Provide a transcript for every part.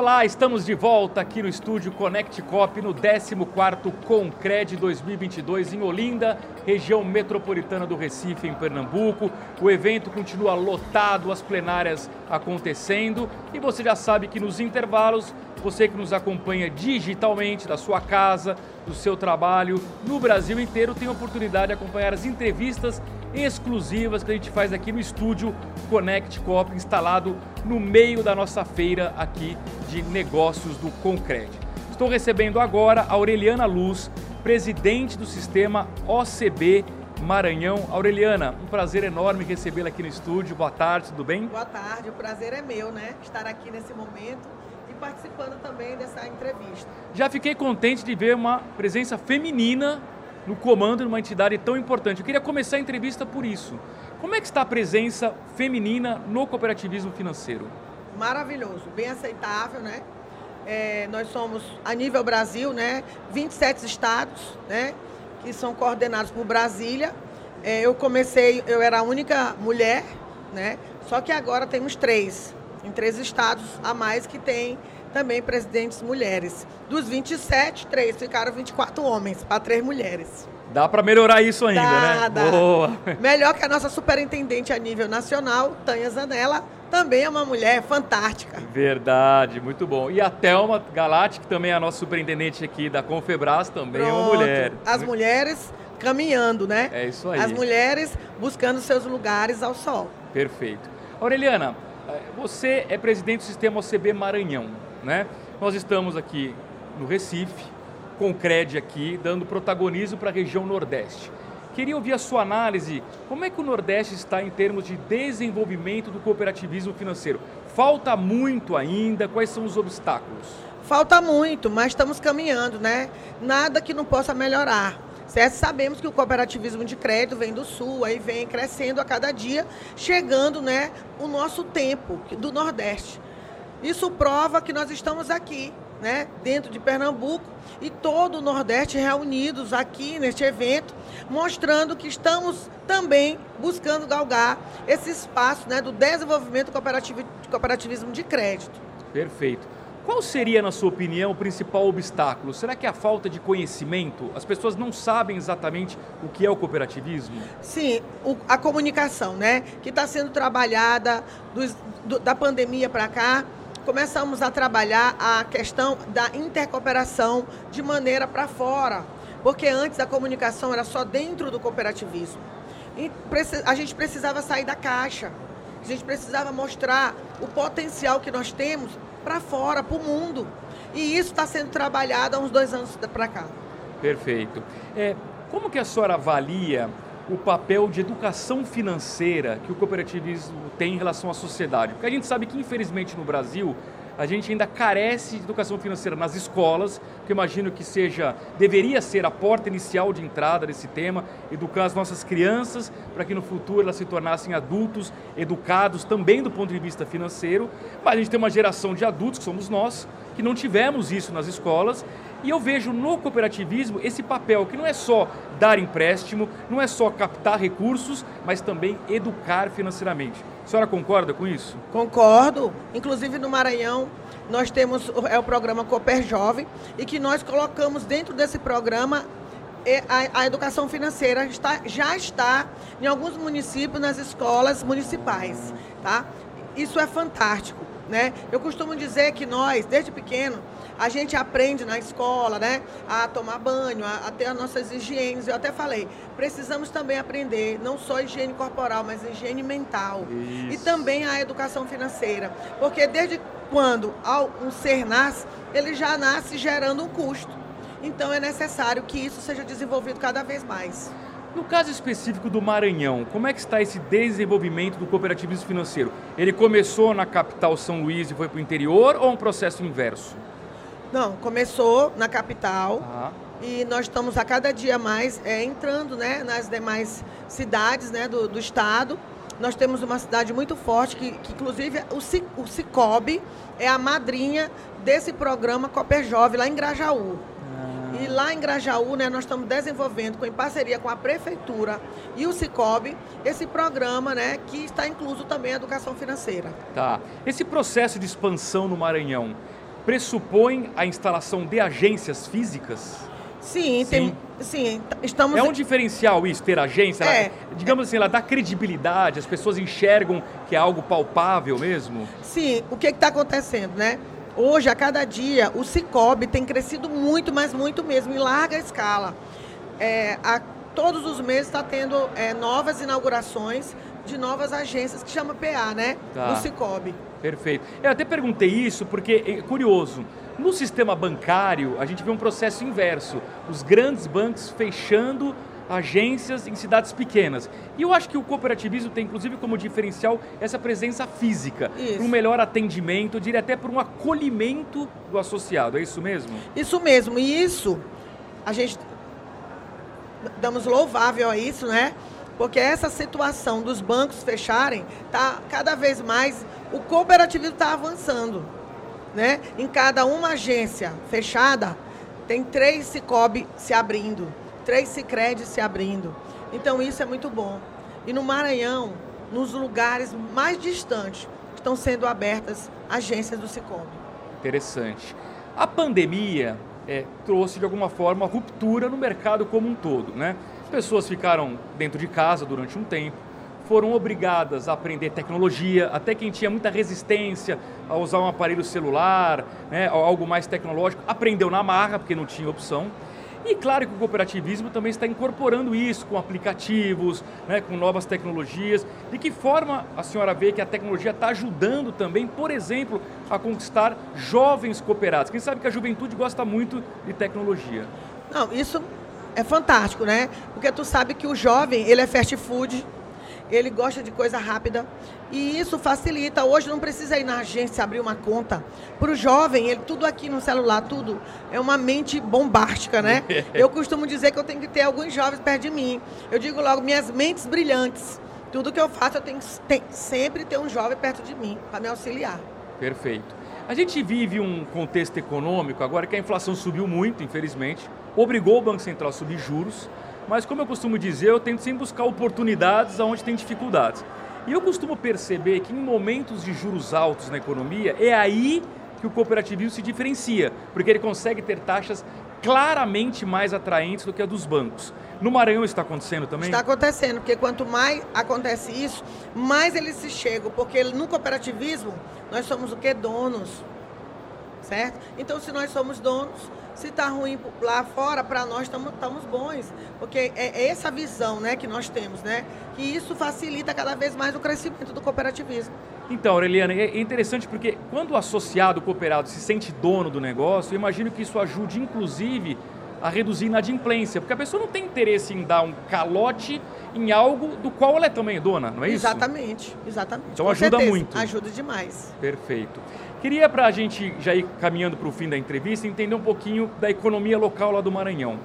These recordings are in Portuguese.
Olá, estamos de volta aqui no estúdio Connect Cop no 14º Concred 2022 em Olinda, região metropolitana do Recife, em Pernambuco. O evento continua lotado, as plenárias acontecendo e você já sabe que nos intervalos, você que nos acompanha digitalmente da sua casa, do seu trabalho, no Brasil inteiro, tem a oportunidade de acompanhar as entrevistas exclusivas que a gente faz aqui no estúdio Connect Cop, instalado no meio da nossa feira aqui de negócios do Concred. Estou recebendo agora a Aureliana Luz, presidente do sistema OCB Maranhão. Aureliana, um prazer enorme recebê-la aqui no estúdio. Boa tarde, tudo bem? Boa tarde, o prazer é meu, né? Estar aqui nesse momento e participando também dessa entrevista. Já fiquei contente de ver uma presença feminina no comando de uma entidade tão importante. Eu queria começar a entrevista por isso. Como é que está a presença feminina no cooperativismo financeiro? Maravilhoso, bem aceitável, né? É, nós somos, a nível Brasil, né, 27 estados, né, que são coordenados por Brasília. É, eu comecei, eu era a única mulher, né, só que agora temos três, em três estados a mais que tem também presidentes mulheres. Dos 27, três ficaram 24 homens para três mulheres. Dá para melhorar isso ainda, dá, né? Dá. Boa. Melhor que a nossa superintendente a nível nacional, Tânia Zanella, também é uma mulher fantástica. Verdade, muito bom. E a Thelma Galati, que também é a nossa superintendente aqui da Confebras, também Pronto. é uma mulher. As mulheres caminhando, né? É isso aí. As mulheres buscando seus lugares ao sol. Perfeito. Aureliana, eh, você é presidente do sistema OCB Maranhão, né? Nós estamos aqui no Recife, com CRED aqui, dando protagonismo para a região Nordeste. Queria ouvir a sua análise. Como é que o Nordeste está em termos de desenvolvimento do cooperativismo financeiro? Falta muito ainda? Quais são os obstáculos? Falta muito, mas estamos caminhando, né? Nada que não possa melhorar. Certo? Sabemos que o cooperativismo de crédito vem do Sul, aí vem crescendo a cada dia, chegando né, o nosso tempo do Nordeste. Isso prova que nós estamos aqui, né, dentro de Pernambuco e todo o Nordeste reunidos aqui neste evento, mostrando que estamos também buscando galgar esse espaço né, do desenvolvimento do cooperativismo de crédito. Perfeito. Qual seria, na sua opinião, o principal obstáculo? Será que é a falta de conhecimento? As pessoas não sabem exatamente o que é o cooperativismo? Sim, o, a comunicação, né? Que está sendo trabalhada do, do, da pandemia para cá começamos a trabalhar a questão da intercooperação de maneira para fora, porque antes a comunicação era só dentro do cooperativismo. E a gente precisava sair da caixa, a gente precisava mostrar o potencial que nós temos para fora, para o mundo. E isso está sendo trabalhado há uns dois anos para cá. Perfeito. É, como que a senhora avalia o papel de educação financeira que o cooperativismo tem em relação à sociedade. Porque a gente sabe que, infelizmente, no Brasil, a gente ainda carece de educação financeira nas escolas, que imagino que seja, deveria ser a porta inicial de entrada desse tema, educar as nossas crianças para que no futuro elas se tornassem adultos educados também do ponto de vista financeiro. Mas a gente tem uma geração de adultos, que somos nós, que não tivemos isso nas escolas e eu vejo no cooperativismo esse papel que não é só dar empréstimo, não é só captar recursos, mas também educar financeiramente. A senhora concorda com isso? Concordo. Inclusive no Maranhão, nós temos é o programa Cooper Jovem e que nós colocamos dentro desse programa é, a, a, educação financeira está, já está em alguns municípios nas escolas municipais, tá? Isso é fantástico, né? Eu costumo dizer que nós, desde pequeno, a gente aprende na escola, né? A tomar banho, a, a ter as nossas higienes. Eu até falei, precisamos também aprender não só higiene corporal, mas higiene mental. Isso. E também a educação financeira. Porque desde quando um ser nasce, ele já nasce gerando um custo. Então é necessário que isso seja desenvolvido cada vez mais. No caso específico do Maranhão, como é que está esse desenvolvimento do cooperativismo financeiro? Ele começou na capital São Luís e foi para o interior ou é um processo inverso? Não, começou na capital ah. e nós estamos a cada dia mais é, entrando né, nas demais cidades né, do, do estado. Nós temos uma cidade muito forte, que, que inclusive o, o Cicobi é a madrinha desse programa Cooper Jovem lá em Grajaú. E lá em Grajaú, né, nós estamos desenvolvendo, com, em parceria com a Prefeitura e o Cicobi, esse programa né, que está incluso também a educação financeira. Tá. Esse processo de expansão no Maranhão, pressupõe a instalação de agências físicas? Sim, Sim. Tem, sim estamos... É um diferencial isso, ter agência? É. Ela, digamos assim, ela dá credibilidade, as pessoas enxergam que é algo palpável mesmo? Sim, o que está acontecendo, né? Hoje, a cada dia, o Cicobi tem crescido muito, mas muito mesmo, em larga escala. É, a, todos os meses está tendo é, novas inaugurações de novas agências que chama PA, né? Tá. No Cicobi. Perfeito. Eu até perguntei isso porque é curioso. No sistema bancário, a gente vê um processo inverso. Os grandes bancos fechando agências em cidades pequenas. E eu acho que o cooperativismo tem, inclusive, como diferencial essa presença física, para um melhor atendimento, eu diria até para um acolhimento do associado. É isso mesmo? Isso mesmo, e isso, a gente damos louvável a isso, né? Porque essa situação dos bancos fecharem, tá cada vez mais, o cooperativismo está avançando, né? Em cada uma agência fechada, tem três Cicobi se abrindo, três Cicred se abrindo. Então isso é muito bom. E no Maranhão, nos lugares mais distantes, estão sendo abertas agências do Cicobi. Interessante. A pandemia é, trouxe de alguma forma ruptura no mercado como um todo, né? As pessoas ficaram dentro de casa durante um tempo, foram obrigadas a aprender tecnologia, até quem tinha muita resistência a usar um aparelho celular, né, algo mais tecnológico, aprendeu na marra, porque não tinha opção. E claro que o cooperativismo também está incorporando isso com aplicativos, né, com novas tecnologias. De que forma a senhora vê que a tecnologia está ajudando também, por exemplo, a conquistar jovens cooperados? Quem sabe que a juventude gosta muito de tecnologia. Não, isso é fantástico, né? Porque tu sabe que o jovem, ele é fast food, ele gosta de coisa rápida e isso facilita. Hoje não precisa ir na agência abrir uma conta. Para o jovem, ele tudo aqui no celular, tudo é uma mente bombástica, né? Eu costumo dizer que eu tenho que ter alguns jovens perto de mim. Eu digo logo, minhas mentes brilhantes. Tudo que eu faço, eu tenho que tem, sempre ter um jovem perto de mim para me auxiliar. Perfeito. A gente vive um contexto econômico agora que a inflação subiu muito, infelizmente, obrigou o Banco Central a subir juros, mas como eu costumo dizer, eu tento sempre buscar oportunidades onde tem dificuldades. E eu costumo perceber que em momentos de juros altos na economia, é aí que o cooperativismo se diferencia, porque ele consegue ter taxas claramente mais atraentes do que a dos bancos. No Maranhão está acontecendo também? Está acontecendo, porque quanto mais acontece isso, mais eles se chegam, porque no cooperativismo nós somos o que? Donos. Certo? Então, se nós somos donos, se está ruim lá fora, para nós estamos bons. Porque é essa visão né, que nós temos, né? Que isso facilita cada vez mais o crescimento do cooperativismo. Então, Aureliana, é interessante porque quando o associado cooperado se sente dono do negócio, eu imagino que isso ajude, inclusive, a reduzir a inadimplência, porque a pessoa não tem interesse em dar um calote em algo do qual ela é também dona, não é isso? Exatamente, exatamente. Então Com ajuda certeza, muito. Ajuda demais. Perfeito. Queria, para a gente já ir caminhando para o fim da entrevista, entender um pouquinho da economia local lá do Maranhão.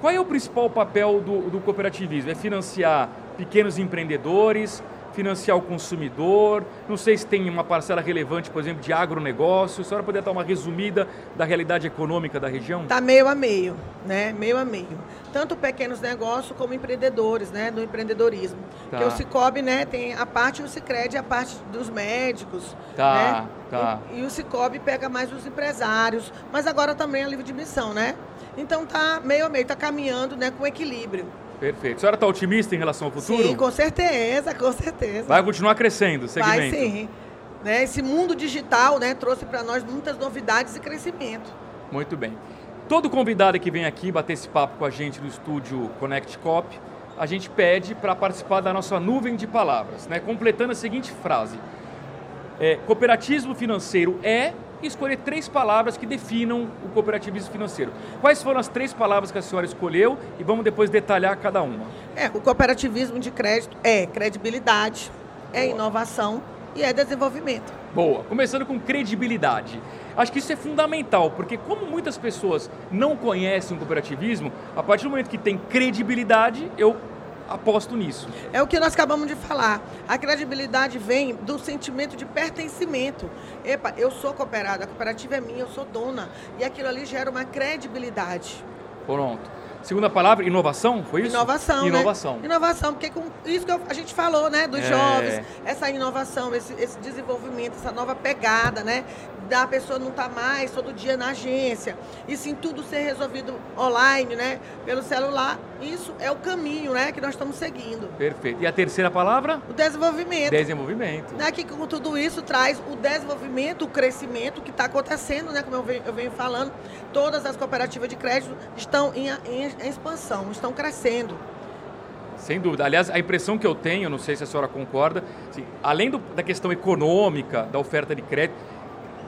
Qual é o principal papel do, do cooperativismo? É financiar pequenos empreendedores, financiar o consumidor, não sei se tem uma parcela relevante, por exemplo, de agronegócio. A senhora poderia dar uma resumida da realidade econômica da região? Está meio a meio, né? Meio a meio. Tanto pequenos negócios como empreendedores, né? Do empreendedorismo. Tá. Porque o Cicobi, né? Tem a parte, o Cicred, a parte dos médicos. Tá, né? tá. E, e o Cicobi pega mais os empresários. Mas agora também é livre de missão, né? Então tá meio a meio, tá caminhando né, com equilíbrio. Perfeito. A senhora está otimista em relação ao futuro? Sim, com certeza, com certeza. Vai continuar crescendo o segmento? Vai sim. Né, esse mundo digital né, trouxe para nós muitas novidades e crescimento. Muito bem. Todo convidado que vem aqui bater esse papo com a gente no estúdio Connect Cop, a gente pede para participar da nossa nuvem de palavras, né? completando a seguinte frase. É, cooperativismo financeiro é e escolher três palavras que definam o cooperativismo financeiro. Quais foram as três palavras que a senhora escolheu e vamos depois detalhar cada uma. É, o cooperativismo de crédito é credibilidade, é Boa. inovação e é desenvolvimento. Boa, começando com credibilidade. Acho que isso é fundamental, porque como muitas pessoas não conhecem o cooperativismo, a partir do momento que tem credibilidade, eu aposto nisso. É o que nós acabamos de falar. A credibilidade vem do sentimento de pertencimento. Epa, eu sou cooperada, a cooperativa é minha, eu sou dona. E aquilo ali gera uma credibilidade. Pronto. Segunda palavra, inovação, foi isso? Inovação, Inovação. Né? Inovação, porque com isso que a gente falou, né, dos É. jovens, essa inovação, esse, esse desenvolvimento, essa nova pegada, né, da pessoa não estar mais todo dia na agência, e sim tudo ser resolvido online, né, pelo celular. Isso é o caminho, né, que nós estamos seguindo. Perfeito. E a terceira palavra? O desenvolvimento. Desenvolvimento. Né, que com tudo isso traz o desenvolvimento, o crescimento que está acontecendo, né? Como eu venho, eu venho falando, todas as cooperativas de crédito estão em, em- em expansão, estão crescendo. Sem dúvida. Aliás, a impressão que eu tenho, não sei se a senhora concorda, assim, além do- da questão econômica, da oferta de crédito,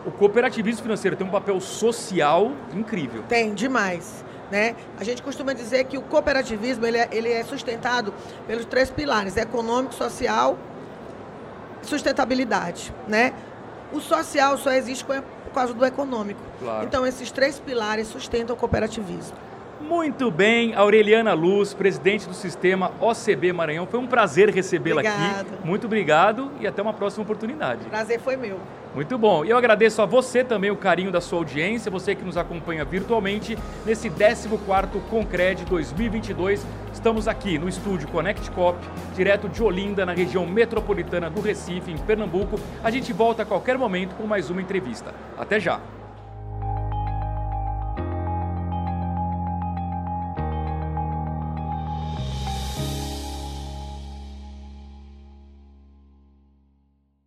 o cooperativismo financeiro tem um papel social incrível. Tem demais. Né? A gente costuma dizer que o cooperativismo ele é, ele é sustentado pelos três pilares: econômico, social e sustentabilidade. Né? O social só existe com- por causa do econômico. Claro. Então, esses três pilares sustentam o cooperativismo. Muito bem, Aureliana Luz, presidente do sistema OCB Maranhão. Foi um prazer recebê-la aqui. Muito obrigado e até uma próxima oportunidade. Prazer foi meu. Muito bom. E eu agradeço a você também o carinho da sua audiência, você que nos acompanha virtualmente nesse 14º Concred 2022. Estamos aqui no estúdio Connect Cop, direto de Olinda, na região metropolitana do Recife, em Pernambuco. A gente volta a qualquer momento com mais uma entrevista. Até já.